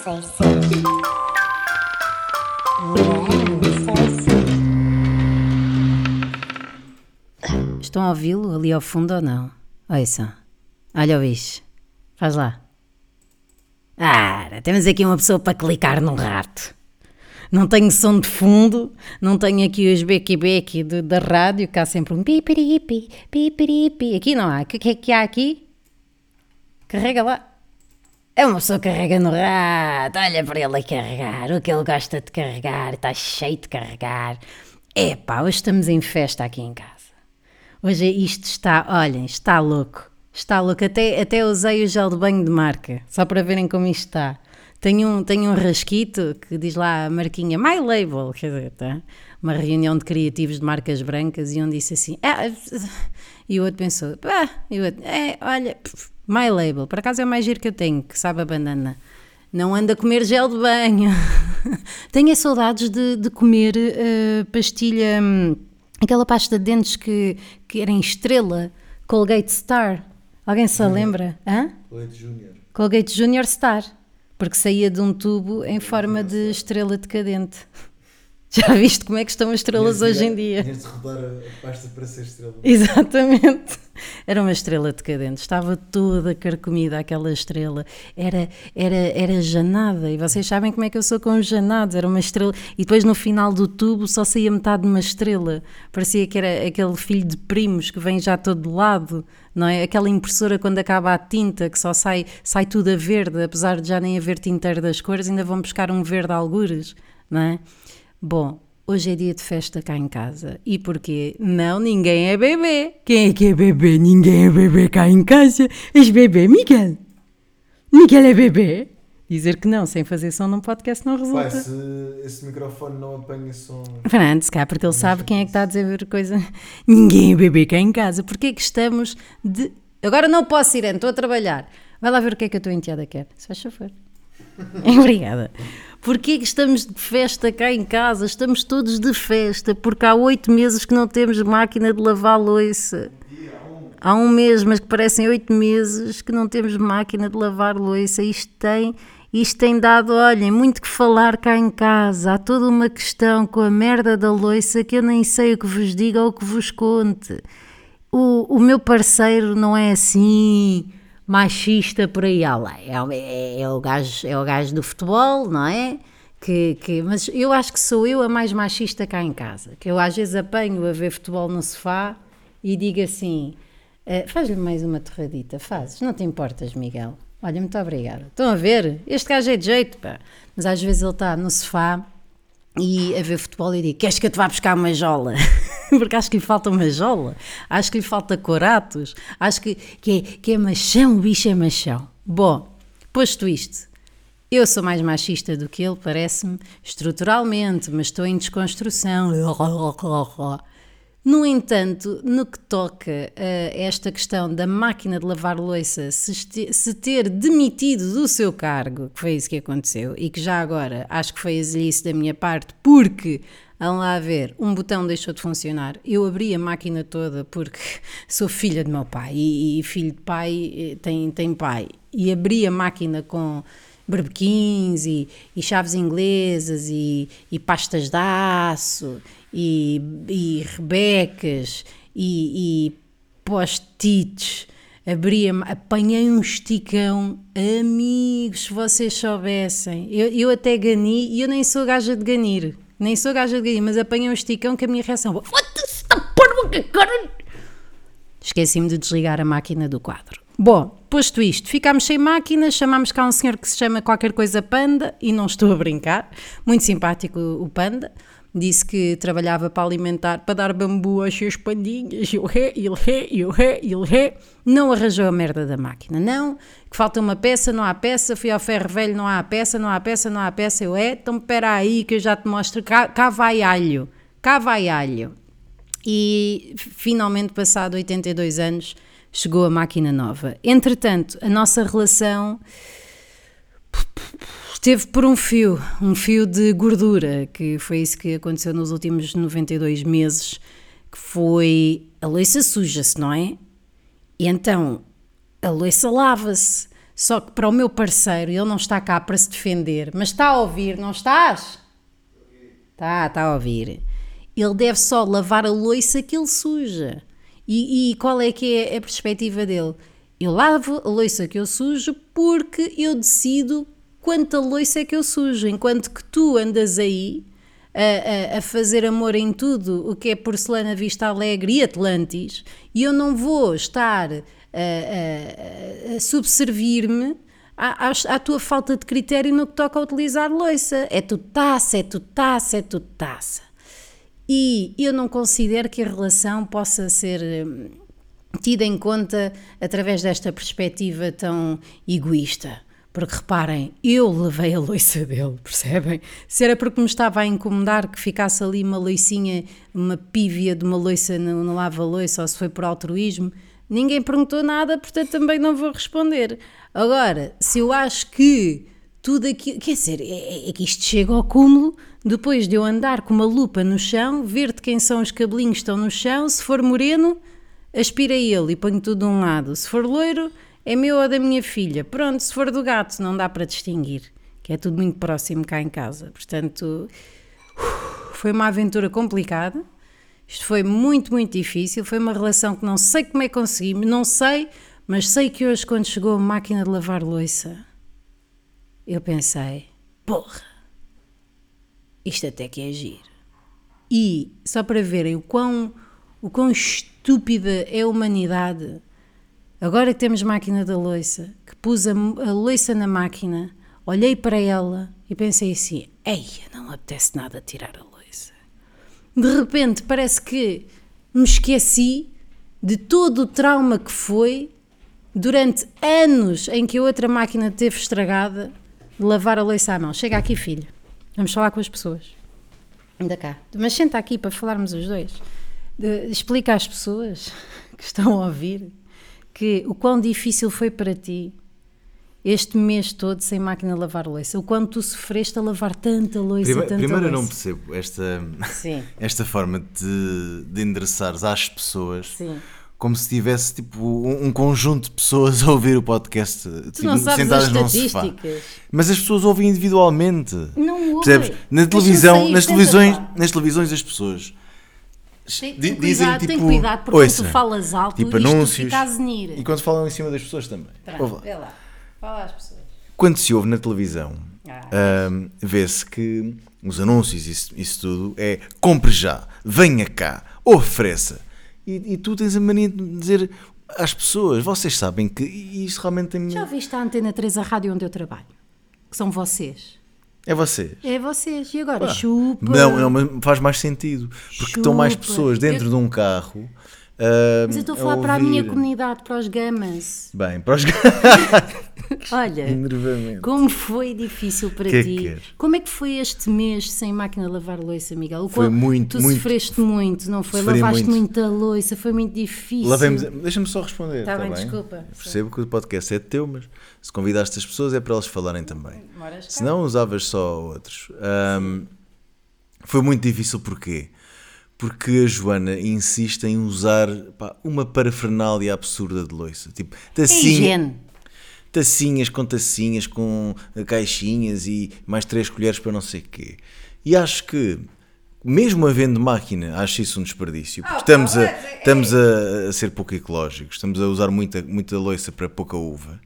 se. Estão a ouvi-lo ali ao fundo ou não? Ouçam. Olha o bicho. Faz lá. Ah, temos aqui uma pessoa para clicar num rato. Não tenho som de fundo, não tenho aqui os bequi-bequi da rádio, que há sempre um pipiripi, pipiripi. Aqui não há. O que é que há aqui? Carrega lá. É uma pessoa que carrega no rato. Olha para ele a carregar. O que ele gosta de carregar. Está cheio de carregar. Epá, hoje estamos em festa aqui em casa. Hoje isto está, olhem, está louco. Está louco. Até, até usei o gel de banho de marca, só para verem como isto está. Tenho um, tenho um rasquito que diz lá a marquinha My Label, quer dizer, tá? uma reunião de criativos de marcas brancas e um disse assim, ah, e o outro pensou, e o outro, é, olha, My Label, por acaso é o mais giro que eu tenho, que sabe a banana. Não anda a comer gel de banho. Tenho é saudades de, de comer eh, pastilha, hum, aquela pasta de dentes que, que era em estrela, Colgate Star. Alguém se lembra? Hã? Leite Júnior. Colgate Junior Star, porque saía de um tubo em forma de estrela decadente. Já viste como é que estão as estrelas hoje em dia? Tinhas de rodar a a pasta para ser estrela. Exatamente. Era uma estrela decadente, estava toda carcomida aquela estrela, era, era, era janada, e vocês sabem como é que eu sou com os janados, era uma estrela, e depois no final do tubo só saía metade de uma estrela, parecia que era aquele filho de primos que vem já todo de lado, não é? Aquela impressora quando acaba a tinta, que só sai, sai tudo a verde, apesar de já nem haver tinteiro das cores, ainda vão buscar um verde algures, não é? Bom, hoje é dia de festa cá em casa. E porquê? Não, ninguém é bebê. Quem é que é bebê? Ninguém é bebê cá em casa. És bebê, Miguel? Miguel é bebê? Dizer que não, sem fazer som num podcast não resulta. Pai, se esse microfone não apanha som. Fernando, se cá, porque ele sabe quem é que está a dizer coisa. Ninguém é bebê cá em casa. Porquê é que estamos de. Agora não posso ir, estou a trabalhar. Vai lá ver o que é que a tua enteada quer. Se faz favor. Obrigada. Porquê que estamos de festa cá em casa? Estamos todos de festa, porque há oito meses que não temos máquina de lavar louça. Há um mês, mas que parecem oito meses que não temos máquina de lavar louça. Isto tem, isto tem dado, olhem, muito que falar cá em casa. Há toda uma questão com a merda da louça que eu nem sei o que vos diga ou o que vos conte. O, o meu parceiro não é assim machista por aí além. É, é, é o gajo, é o gajo do futebol, não é? Que, que, mas eu acho que sou eu a mais machista cá em casa. Que eu às vezes apanho a ver futebol no sofá e digo assim: "Eh, faz-lhe mais uma torradita, fazes, não te importas, Miguel. Olha, muito obrigada. Estão a ver? Este gajo é de jeito, pá. Mas às vezes ele está no sofá e a ver futebol e digo: Queres que eu te vá buscar uma jola? Porque acho que lhe falta uma jola, acho que lhe falta coratos, acho que, que, é, que é machão, o bicho é machão. Bom, posto isto, eu sou mais machista do que ele, parece-me, estruturalmente, mas estou em desconstrução. No entanto, no que toca a esta questão da máquina de lavar louça se, ter demitido do seu cargo, que foi isso que aconteceu, e que já agora acho que foi exilice da minha parte, porque, vão lá a ver, um botão deixou de funcionar, eu abri a máquina toda porque sou filha de meu pai, e, e filho de pai eh, tem, tem pai, e abri a máquina com berbequins e, e chaves inglesas e, e pastas de aço e, e rebecas e, e post-its. Abria, apanhei um esticão, amigos, se vocês soubessem. Eu, eu até gani e eu nem sou gaja de ganir, nem sou gaja de ganir, mas apanhei um esticão que a minha reação foi: Foda-se, está porra, caralho! Esqueci-me de desligar a máquina do quadro. Bom, posto isto, ficámos sem máquina, chamámos cá um senhor que se chama qualquer coisa Panda, e não estou a brincar, muito simpático o Panda, disse que trabalhava para alimentar, para dar bambu às suas pandinhas, e o ré, e o ré, e o ré, e o ré, não arranjou a merda da máquina, não, que falta uma peça, não há peça, fui ao ferro velho, não há peça, não há peça, não há peça, eu é, então espera aí que eu já te mostro, cá, cá vai alho, cá vai alho. E finalmente, passado 82 anos, chegou a máquina nova. Entretanto, a nossa relação esteve por um fio, um fio de gordura, que foi isso que aconteceu nos últimos 92 meses, que foi a louça suja-se, não é? E então a louça lava-se. Só que para o meu parceiro, ele não está cá para se defender, mas está a ouvir, não estás? Está, está a ouvir. Ele deve só lavar a louça que ele suja. E, e qual é que é a perspectiva dele? Eu lavo a louça que eu sujo porque eu decido quanta louça é que eu sujo, enquanto que tu andas aí a, a, a, fazer amor em tudo o que é porcelana Vista Alegre e Atlantis, e eu não vou estar a, a, subservir-me à, à, tua falta de critério no que toca a utilizar louça. É tu taça, é tu taça, é tu taça. E eu não considero que a relação possa ser hum, tida em conta através desta perspectiva tão egoísta. Porque reparem, eu levei a loiça dele, percebem? Se era porque me estava a incomodar que ficasse ali uma loicinha, uma pívia de uma loiça no, no lava-loiça, ou se foi por altruísmo, ninguém perguntou nada, portanto também não vou responder. Agora, se eu acho que tudo aquilo. Quer dizer, é, é, que isto chega ao cúmulo depois de eu andar com uma lupa no chão, ver de quem são os cabelinhos que estão no chão. Se for moreno, aspira ele e ponho tudo de um lado. Se for loiro, é meu ou da minha filha. Pronto, se for do gato, não dá para distinguir, que é tudo muito próximo cá em casa. Portanto, foi uma aventura complicada. Isto foi muito, muito difícil. Foi uma relação que não sei como é que consegui, não sei, mas sei que hoje, quando chegou a máquina de lavar louça eu pensei, porra, isto até que é giro. E, só para verem o quão, o quão estúpida é a humanidade, agora que temos máquina da loiça, que pus a, a na máquina, olhei para ela e pensei assim, eia, não apetece nada tirar a loiça. De repente parece que me esqueci de todo o trauma que foi durante anos em que a outra máquina teve estragada lavar a louça à mão. Chega aqui, filho. Vamos falar com as pessoas. Ainda cá. Mas senta aqui para falarmos os dois. De, explica às pessoas que estão a ouvir que o quão difícil foi para ti este mês todo sem máquina de lavar louça. O quanto tu sofreste a lavar tanta louça, Prima, tanta Primeiro louça. eu não percebo esta, esta forma de, de endereçares às pessoas Sim como se tivesse tipo um conjunto de pessoas a ouvir o podcast tipo, sentadas as num sofá. Mas as pessoas ouvem individualmente. Não ouvem. Percebes? Na televisão, nas televisões, lá. nas televisões as pessoas Tem, tem dizem cuidado, tipo tem cuidado, porque ouça, quando tu falas alto, tipo isto anúncios e quando falam em cima das pessoas também. Pronto, lá. vê lá. Fala às pessoas. Quando se ouve na televisão, Ah. ahm, vê-se que os anúncios, isso, isso tudo, é compre já, venha cá, ofereça. E, e tu tens a mania de dizer às pessoas, vocês sabem que isto realmente tem. Já ouviste a Antena 3, a rádio onde eu trabalho? Que são vocês. É vocês. É vocês. E agora? Pá, Chupa. Não, não, mas faz mais sentido. Porque estão mais Chupa. pessoas dentro Eu- de um carro. ahm, Mas eu estou a falar para a minha comunidade, para os gamas. Bem, para os Olha, como foi difícil para Que é ti? que como é que foi este mês sem máquina de lavar louça, Miguel? O Foi qual muito, Tu muito- sofreste muito, não foi? Sofri Lavaste muito. muita louça, foi muito difícil. Lavemos. Deixa-me só responder. Tá tá bem, bem, desculpa. Percebo que o podcast é teu, mas se convidaste as pessoas é para elas falarem também. Se não, usavas só outros. Ahm, foi muito difícil porquê? Porque a Joana insiste em usar pá, uma parafernália absurda de loiça. Tipo, É tacinha, higiene. Tacinhas com tacinhas, com eh, caixinhas e mais três colheres para não sei o quê. E acho que, mesmo havendo máquina, acho isso um desperdício. Porque estamos, a, estamos a, ser pouco ecológicos, estamos a usar muita, muita loiça para pouca uva.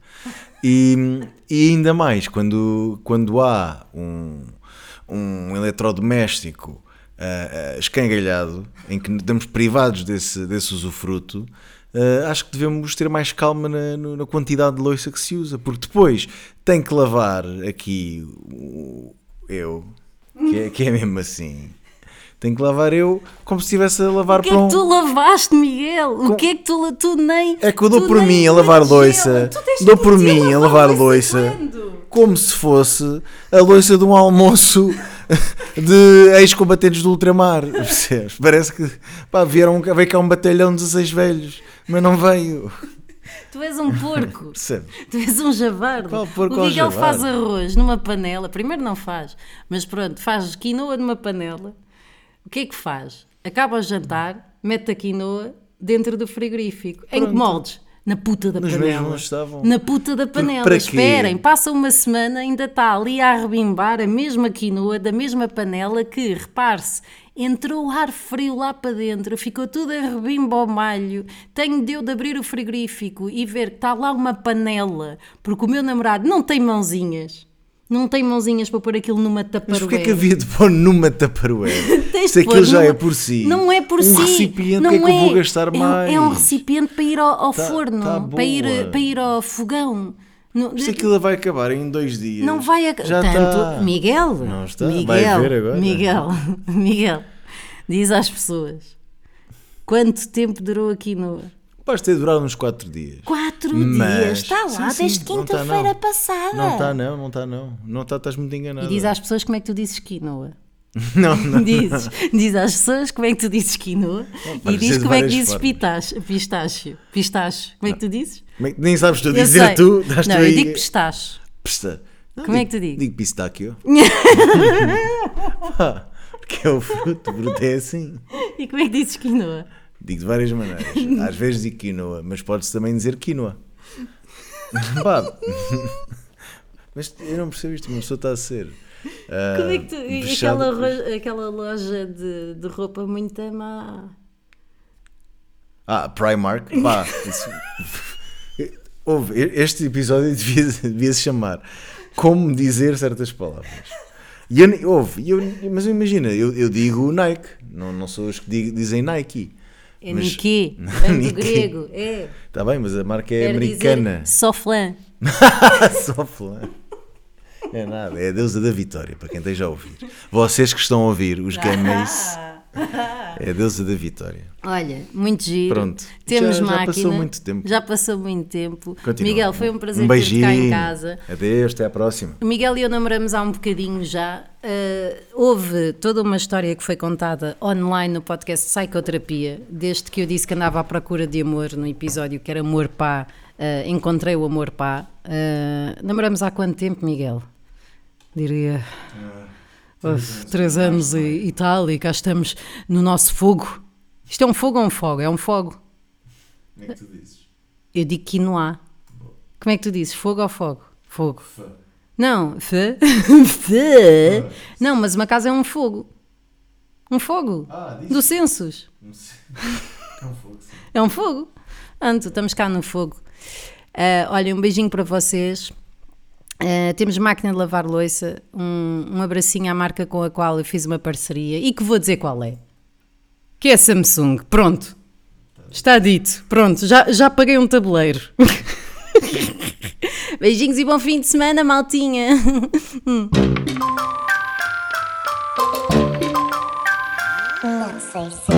E, e ainda mais, quando, quando há um, um eletrodoméstico ah, ah, escangalhado, em que estamos privados desse, desse usufruto, ah, acho que devemos ter mais calma na, na quantidade de louça que se usa, porque depois tem que lavar aqui eu, que é, que é mesmo assim. Tenho que lavar eu como se estivesse a lavar O que para é que tu lavaste, Miguel? O que é que tu, tu nem. É que eu dou por mim a lavar louça. Dou por mim a lavar louça. quando? Como se fosse a louça de um almoço de ex-combatentes do ultramar. Percebes? Parece que pá, vieram, veio cá um batalhão de 16 velhos, mas não veio. Tu és um porco. Percebes? Tu és um javardo. Qual porco o Miguel faz arroz numa panela. Primeiro não faz, mas pronto, faz quinoa numa panela. O que é que faz? Acaba o jantar, mete a quinoa dentro do frigorífico. Em que moldes? Na puta da Nos panela. estavam. Na puta da panela. para? Esperem, passa uma semana, ainda está ali a rebimbar a mesma quinoa da mesma panela que, repare-se, entrou ar frio lá para dentro, ficou tudo a rebimba ao malho. Tenho de eu de abrir o frigorífico e ver que está lá uma panela, porque o meu namorado não tem mãozinhas. Não tem mãozinhas para pôr aquilo numa Mas taparoeira. porquê que havia de pôr numa taparoeira? Se aquilo pôr já numa- é por si. Não é por um si. recipiente, não o que é que eu vou é. gastar É mais? É um recipiente para ir ao, ao Tá- forno, tá para, ir, para ir ao fogão. Não, Se aquilo vai acabar em dois dias. não vai a... Já tanto. está. Miguel, Não está. Miguel, agora. Miguel, Miguel, diz às pessoas quanto tempo durou aqui no. Basta ter durado uns 4 dias. Quatro Mas- dias, está lá, Sim, desde não tá, quinta-feira não. passada. Não está, não, não está, não. Não está, estás muito enganado. E diz às pessoas como é que tu dizes quinoa. Não, não. Dizes, diz às pessoas como é que tu dizes quinoa e diz como é que dizes pistache, pistache, pistache. Como é que tu dizes? É Nem sabes tu dizer tu. Não, eu aí. digo pistache. Pista. Não, Como é digo- que tu dizes? Digo pistáquio. Porque é o fruto, o fruto é assim. E como é que dizes quinoa? Digo de várias maneiras. Às vezes digo quinoa, mas pode-se também dizer quinoa. Pá. Mas eu não percebo isto, uma pessoa está a ser. ah, Como é que tu. aquela, aquela loja de, de roupa muito má. Ah, Primark. Pá, isso- Ouve, este episódio devia, devia se chamar Como Dizer Certas Palavras. E eu, nem- ouve, eu, mas imagina, eu, eu digo Nike, não, não sou os que digo- dizem Nike. É Mas- Nike, vem do grego. É. Está bem, mas a marca é Quer americana. Dizer, Soflan. Só flan. É nada, é a deusa da vitória, para quem esteja a ouvir. Vocês que estão a ouvir, os gameis, é a deusa da vitória. Olha, muito giro. Pronto. Temos Já- já máquina. passou muito tempo. Já passou muito tempo. Continua. Miguel, foi um prazer um ter-te beijinho. cá em casa. Adeus, até à próxima. Miguel e eu namoramos há um bocadinho já. Uh, houve toda uma história que foi contada online no podcast Psicoterapia, desde que eu disse que andava à procura de amor no episódio que era Amor Pá, uh, encontrei o Amor Pá. Uh, namoramos há quanto tempo, Miguel? Diria. Houve três anos e, e tal, e cá estamos no nosso fogo. Isto é um fogo ou um fogo? É um fogo. Como é que tu dizes? Eu digo quinoa. Como é que tu dizes? Fogo ou fogo? Fogo. Não, fã. Fã. Não, mas uma casa é um fogo. Um fogo. Ah. Do sei. É um fogo, sim. É um fogo. Anto, estamos cá no fogo. Ah, olha, um beijinho para vocês. Ah, temos máquina de lavar louça, um, um abracinho à marca com a qual eu fiz uma parceria e que vou dizer qual é. Que é Samsung. Pronto. Está dito. Pronto, já, já paguei um tabuleiro. Beijinhos e bom fim de semana, maltinha. Não sei se.